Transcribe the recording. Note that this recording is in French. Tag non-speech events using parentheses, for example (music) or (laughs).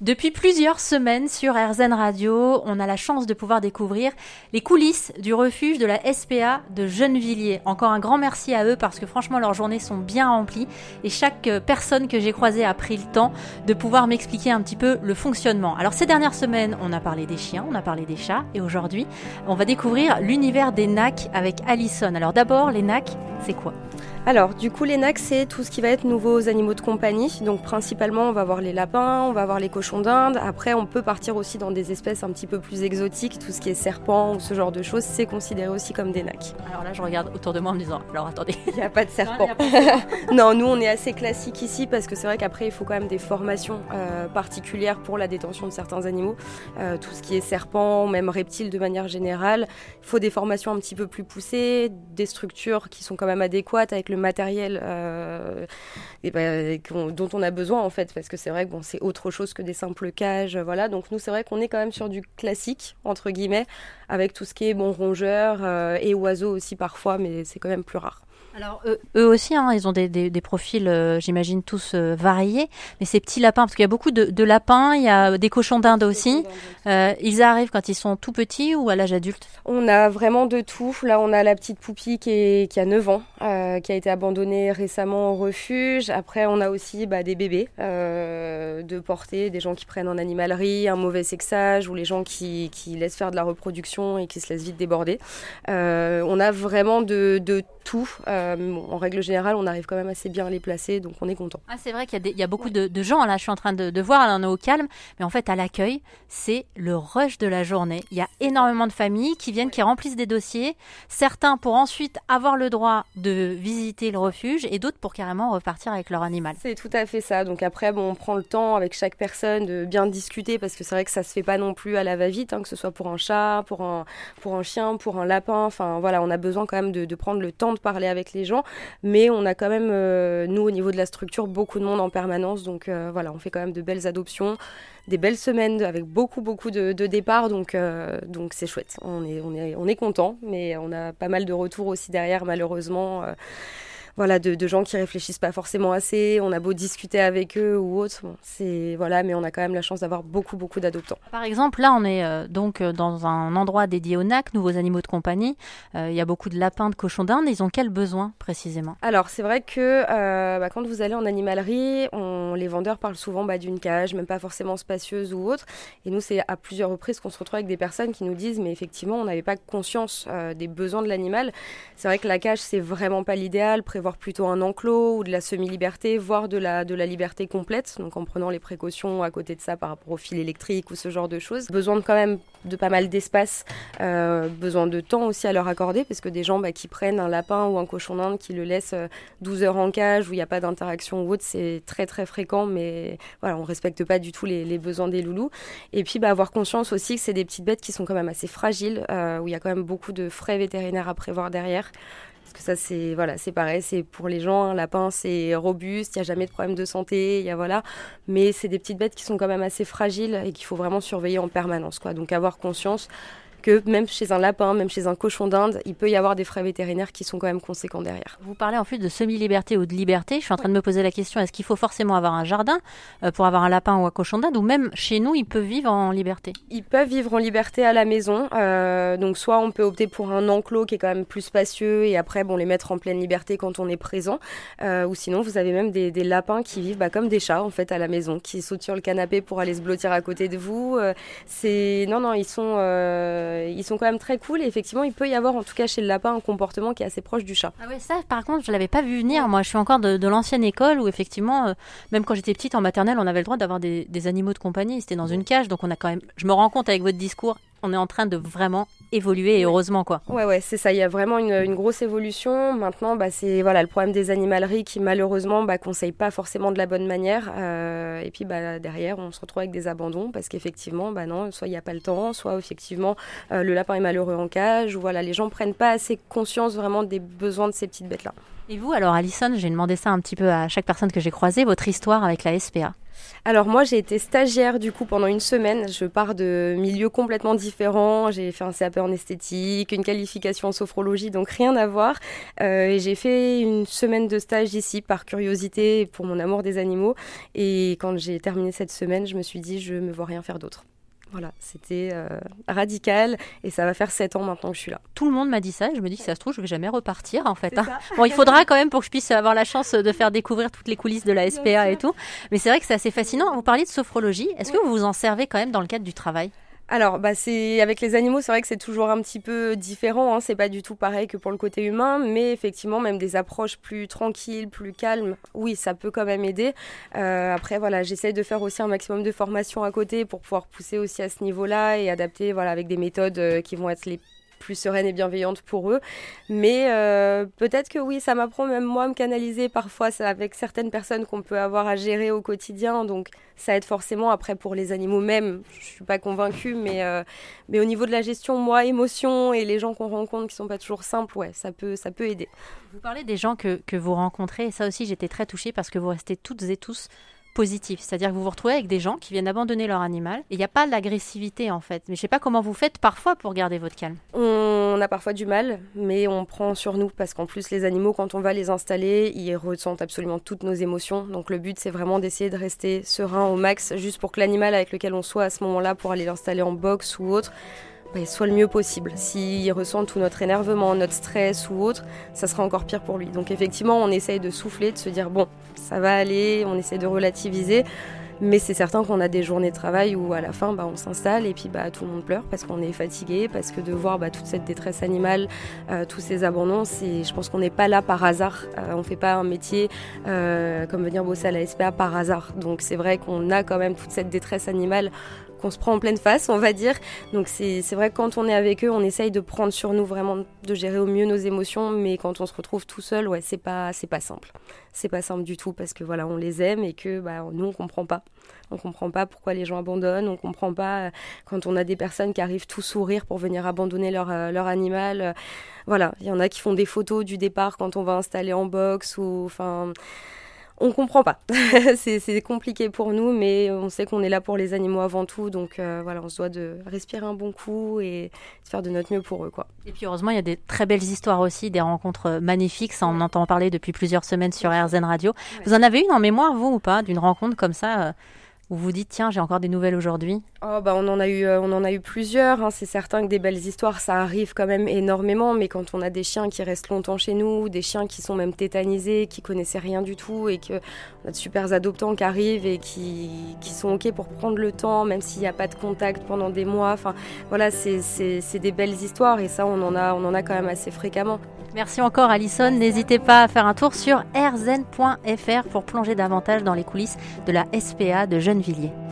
Depuis plusieurs semaines sur RZN Radio, on a la chance de pouvoir découvrir les coulisses du refuge de la SPA de Gennevilliers. Encore un grand merci à eux parce que franchement leurs journées sont bien remplies et chaque euh, personne que j'ai croisée a pris le temps de pouvoir m'expliquer un petit peu le fonctionnement. Alors ces dernières semaines, on a parlé des chiens, on a parlé des chats et aujourd'hui, on va découvrir l'univers des NAC avec Alison. Alors d'abord, les NAC, c'est quoi? Alors, du coup, les NAC, c'est tout ce qui va être nouveaux animaux de compagnie. Donc, principalement, on va avoir les lapins, on va avoir les cochons d'Inde. Après, on peut partir aussi dans des espèces un petit peu plus exotiques. Tout ce qui est serpent ou ce genre de choses, c'est considéré aussi comme des NAC. Alors là, je regarde autour de moi en me disant, alors attendez. Il n'y a pas de (laughs) (laughs) serpent. Non, nous, on est assez classique ici parce que c'est vrai qu'après, il faut quand même des formations euh, particulières pour la détention de certains animaux. Euh, tout ce qui est serpent, même reptiles de manière générale. Il faut des formations un petit peu plus poussées, des structures qui sont quand même adéquates avec le matériel euh, bah, dont on a besoin en fait, parce que c'est vrai que bon, c'est autre chose que des simples cages, voilà. Donc nous, c'est vrai qu'on est quand même sur du classique entre guillemets, avec tout ce qui est bon rongeur euh, et oiseaux aussi parfois, mais c'est quand même plus rare. Alors eux, aussi, hein, ils ont des, des, profils, euh, j'imagine tous euh, variés. Mais ces petits lapins, parce qu'il y a beaucoup de, de, lapins, il y a des cochons d'Inde aussi. Euh, ils arrivent quand ils sont tout petits ou à l'âge adulte? On a vraiment de tout. Là, on a la petite poupie qui, est, qui a 9 ans, qui a été abandonnée récemment au refuge. Après, on a aussi bah, des bébés de portée, des gens qui prennent en animalerie, un mauvais sexage ou les gens qui, qui laissent faire de la reproduction et qui se laissent vite déborder. on a vraiment de, de tout. Euh, en règle générale, on arrive quand même assez bien à les placer, donc on est content. Ah, c'est vrai qu'il y, a beaucoup de, gens, là je suis en train de, voir, là on est au calme, mais en fait à l'accueil, c'est le rush de la journée. Il y a énormément de familles qui viennent, qui remplissent des dossiers, certains pour ensuite avoir le droit de visiter le refuge et d'autres pour carrément repartir avec leur animal. C'est tout à fait ça, donc après bon, on prend le temps avec chaque personne de bien discuter parce que c'est vrai que ça se fait pas non plus à la va-vite, hein, que ce soit pour un chat, pour un, pour un chien, pour un lapin, enfin voilà, on a besoin quand même de, de prendre le temps de parler avec les gens, mais on a quand même, euh, nous, au niveau de la structure, beaucoup de monde en permanence. Donc euh, voilà, on fait quand même de belles adoptions, des belles semaines avec beaucoup, beaucoup de, départs. Donc euh, donc c'est chouette. On est, on, est, on est content, mais on a pas mal de retours aussi derrière, malheureusement voilà, de, gens qui réfléchissent pas forcément assez. On a beau discuter avec eux ou autre, c'est voilà, mais on a quand même la chance d'avoir beaucoup beaucoup d'adoptants. Par exemple, là, on est euh, donc euh, dans un endroit dédié aux NAC, nouveaux animaux de compagnie. Euh, il y a beaucoup de lapins, de cochons d'Inde. Ils ont quels besoins précisément? Alors, c'est vrai que bah, quand vous allez en animalerie, on, les vendeurs parlent souvent bah, d'une cage, même pas forcément spacieuse ou autre. Et nous, c'est à plusieurs reprises qu'on se retrouve avec des personnes qui nous disent, mais effectivement, on n'avait pas conscience des besoins de l'animal. C'est vrai que la cage, c'est vraiment pas l'idéal. Prévoir plutôt un enclos ou de la semi-liberté, voire de la, de la liberté complète, donc en prenant les précautions à côté de ça par rapport au fil électrique ou ce genre de choses. Besoin de quand même de pas mal d'espace, euh, besoin de temps aussi à leur accorder, parce que des gens bah, qui prennent un lapin ou un cochon d'Inde, qui le laissent 12 euh, heures en cage, où il n'y a pas d'interaction ou autre, c'est très très fréquent, mais voilà, on respecte pas du tout les, besoins des loulous. Et puis bah, avoir conscience aussi que c'est des petites bêtes qui sont quand même assez fragiles, euh, où il y a quand même beaucoup de frais vétérinaires à prévoir derrière. Parce que ça, c'est voilà, c'est pareil, c'est pour les gens, un lapin, c'est robuste, il n'y a jamais de problème de santé, il y a voilà. Mais c'est des petites bêtes qui sont quand même assez fragiles et qu'il faut vraiment surveiller en permanence, quoi. Donc avoir conscience que même chez un lapin, même chez un cochon d'Inde, il peut y avoir des frais vétérinaires qui sont quand même conséquents derrière. Vous parlez en plus de semi-liberté ou de liberté. Je suis en train de me poser la question est-ce qu'il faut forcément avoir un jardin euh, pour avoir un lapin ou un cochon d'Inde ou même chez nous, ils peuvent vivre en liberté? Ils peuvent vivre en liberté à la maison. Euh, donc, soit on peut opter pour un enclos qui est quand même plus spacieux et après, bon, les mettre en pleine liberté quand on est présent. Euh, ou sinon, vous avez même des, lapins qui vivent bah, comme des chats en fait à la maison, qui sautent sur le canapé pour aller se blottir à côté de vous. c'est non, non, ils sont euh, ils sont quand même très cool et effectivement, il peut y avoir en tout cas chez le lapin un comportement qui est assez proche du chat. Ah ouais, ça par contre, je l'avais pas vu venir. Moi, je suis encore de, l'ancienne école où effectivement, euh, même quand j'étais petite en maternelle, on avait le droit d'avoir des, des animaux de compagnie. C'était dans une cage, donc on a quand même. Je me rends compte avec votre discours on est en train de vraiment évoluer et heureusement quoi. Ouais ouais c'est ça il y a vraiment une, grosse évolution maintenant bah c'est voilà le problème des animaleries qui malheureusement bah conseillent pas forcément de la bonne manière euh, et puis bah derrière on se retrouve avec des abandons parce qu'effectivement bah non soit il n'y a pas le temps soit effectivement euh, le lapin est malheureux en cage ou voilà les gens prennent pas assez conscience vraiment des besoins de ces petites bêtes là. Et vous alors Alison j'ai demandé ça un petit peu à chaque personne que j'ai croisée votre histoire avec la SPA. Alors moi j'ai été stagiaire du coup pendant une semaine. Je pars de milieux complètement différents. J'ai fait un CAP en esthétique, une qualification en sophrologie, donc rien à voir. Euh, et j'ai fait une semaine de stage ici par curiosité pour mon amour des animaux. Et quand j'ai terminé cette semaine, je me suis dit je me vois rien faire d'autre. Voilà, c'était euh, radical et ça va faire 7 ans maintenant que je suis là. Tout le monde m'a dit ça et je me dis que ça se trouve, je vais jamais repartir en fait. Hein. Bon, il faudra quand même pour que je puisse avoir la chance de faire découvrir toutes les coulisses de la SPA et tout. Mais c'est vrai que c'est assez fascinant. Vous parliez de sophrologie. Est-ce que vous vous en servez quand même dans le cadre du travail? Alors, bah, c'est avec les animaux, c'est vrai que c'est toujours un petit peu différent. Hein. C'est pas du tout pareil que pour le côté humain, mais effectivement, même des approches plus tranquilles, plus calmes, oui, ça peut quand même aider. Euh, après, voilà, j'essaye de faire aussi un maximum de formation à côté pour pouvoir pousser aussi à ce niveau-là et adapter, voilà, avec des méthodes euh, qui vont être les plus sereine et bienveillante pour eux. Mais euh, peut-être que oui, ça m'apprend même moi à me canaliser parfois avec certaines personnes qu'on peut avoir à gérer au quotidien. Donc ça aide forcément. Après, pour les animaux même, je suis pas convaincue, mais, euh, mais au niveau de la gestion, moi, émotion et les gens qu'on rencontre qui sont pas toujours simples, ouais, ça peut, ça peut aider. Vous parlez des gens que, que vous rencontrez, ça aussi, j'étais très touchée parce que vous restez toutes et tous positif. C'est-à-dire que vous vous retrouvez avec des gens qui viennent abandonner leur animal et il n'y a pas l'agressivité en fait. Mais je sais pas comment vous faites parfois pour garder votre calme. On a parfois du mal, mais on prend sur nous parce qu'en plus les animaux, quand on va les installer, ils ressentent absolument toutes nos émotions. Donc le but c'est vraiment d'essayer de rester serein au max, juste pour que l'animal avec lequel on soit à ce moment-là, pour aller l'installer en box ou autre, soit le mieux possible. S'il ressent tout notre énervement, notre stress ou autre, ça sera encore pire pour lui. Donc effectivement, on essaye de souffler, de se dire bon, ça va aller, on essaie de relativiser. Mais c'est certain qu'on a des journées de travail où à la fin, bah, on s'installe et puis bah, tout le monde pleure parce qu'on est fatigué, parce que de voir bah, toute cette détresse animale, euh, tous ces abandons, je pense qu'on n'est pas là par hasard. Euh, on ne fait pas un métier euh, comme venir bosser à la SPA par hasard. Donc c'est vrai qu'on a quand même toute cette détresse animale qu'on se prend en pleine face, on va dire. Donc c'est vrai que quand on est avec eux, on essaye de prendre sur nous vraiment, de gérer au mieux nos émotions, mais quand on se retrouve tout seul, ouais, c'est pas, pas simple. C'est pas simple du tout parce que voilà, on les aime et que bah, nous, on comprend pas. On comprend pas pourquoi les gens abandonnent, on comprend pas euh, quand on a des personnes qui arrivent tout sourire pour venir abandonner leur, euh, leur animal. Euh, voilà, il y en a qui font des photos du départ quand on va installer en box ou enfin on comprend pas. (laughs) c'est compliqué pour nous, mais on sait qu'on est là pour les animaux avant tout. Donc euh, voilà, on se doit de respirer un bon coup et de faire de notre mieux pour eux. Quoi. Et puis heureusement, il y a des très belles histoires aussi, des rencontres magnifiques. Ça, on en entend parler depuis plusieurs semaines sur RZN Radio. Vous en avez une en mémoire, vous, ou pas, d'une rencontre comme ça euh, vous dites tiens j'ai encore des nouvelles aujourd'hui oh, bah on en a eu euh, on en a eu plusieurs hein. c'est certain que des belles histoires ça arrive quand même énormément mais quand on a des chiens qui restent longtemps chez nous des chiens qui sont même tétanisés qui connaissaient rien du tout et que on a de super adoptants qui arrivent et qui, qui sont ok pour prendre le temps même s'il n'y a pas de contact pendant des mois enfin voilà c'est des belles histoires et ça on en a on en a quand même assez fréquemment Merci encore Alison. N'hésitez pas à faire un tour sur rzen.fr pour plonger davantage dans les coulisses de la SPA de Gennevilliers.